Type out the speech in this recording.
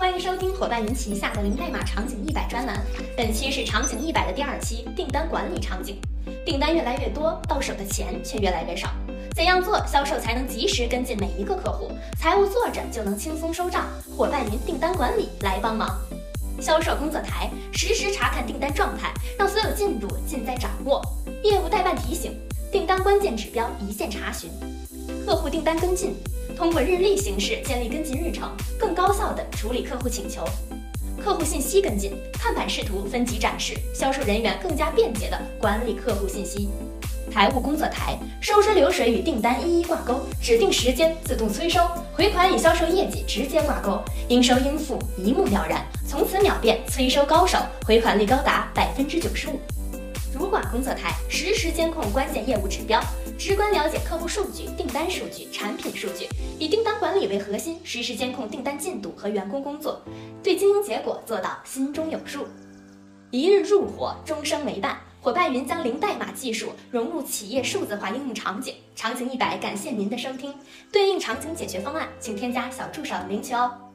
欢迎收听伙伴云旗下的零代码场景一百专栏。本期是场景一百的第二期，订单管理场景。订单越来越多，到手的钱却越来越少，怎样做销售才能及时跟进每一个客户？财务做着就能轻松收账？伙伴云订单管理来帮忙。销售工作台实时查看订单状态，让所有进度尽在掌握。业务代办提醒，订单关键指标一键查询。客户订单跟进。通过日历形式建立跟进日程，更高效地处理客户请求。客户信息跟进，看板视图分级展示，销售人员更加便捷地管理客户信息。财务工作台，收支流水与订单一一挂钩，指定时间自动催收，回款与销售业绩直接挂钩，应收应付一目了然，从此秒变催收高手，回款率高达百分之九十五。主管工作台实时监控关键业务指标，直观了解客户数据、订单数据、产品数据，以订单管理为核心，实时监控订单进度和员工工作，对经营结果做到心中有数。一日入伙，终生为伴。伙伴云将零代码技术融入企业数字化应用场景。场景一百，感谢您的收听。对应场景解决方案，请添加小助手领取哦。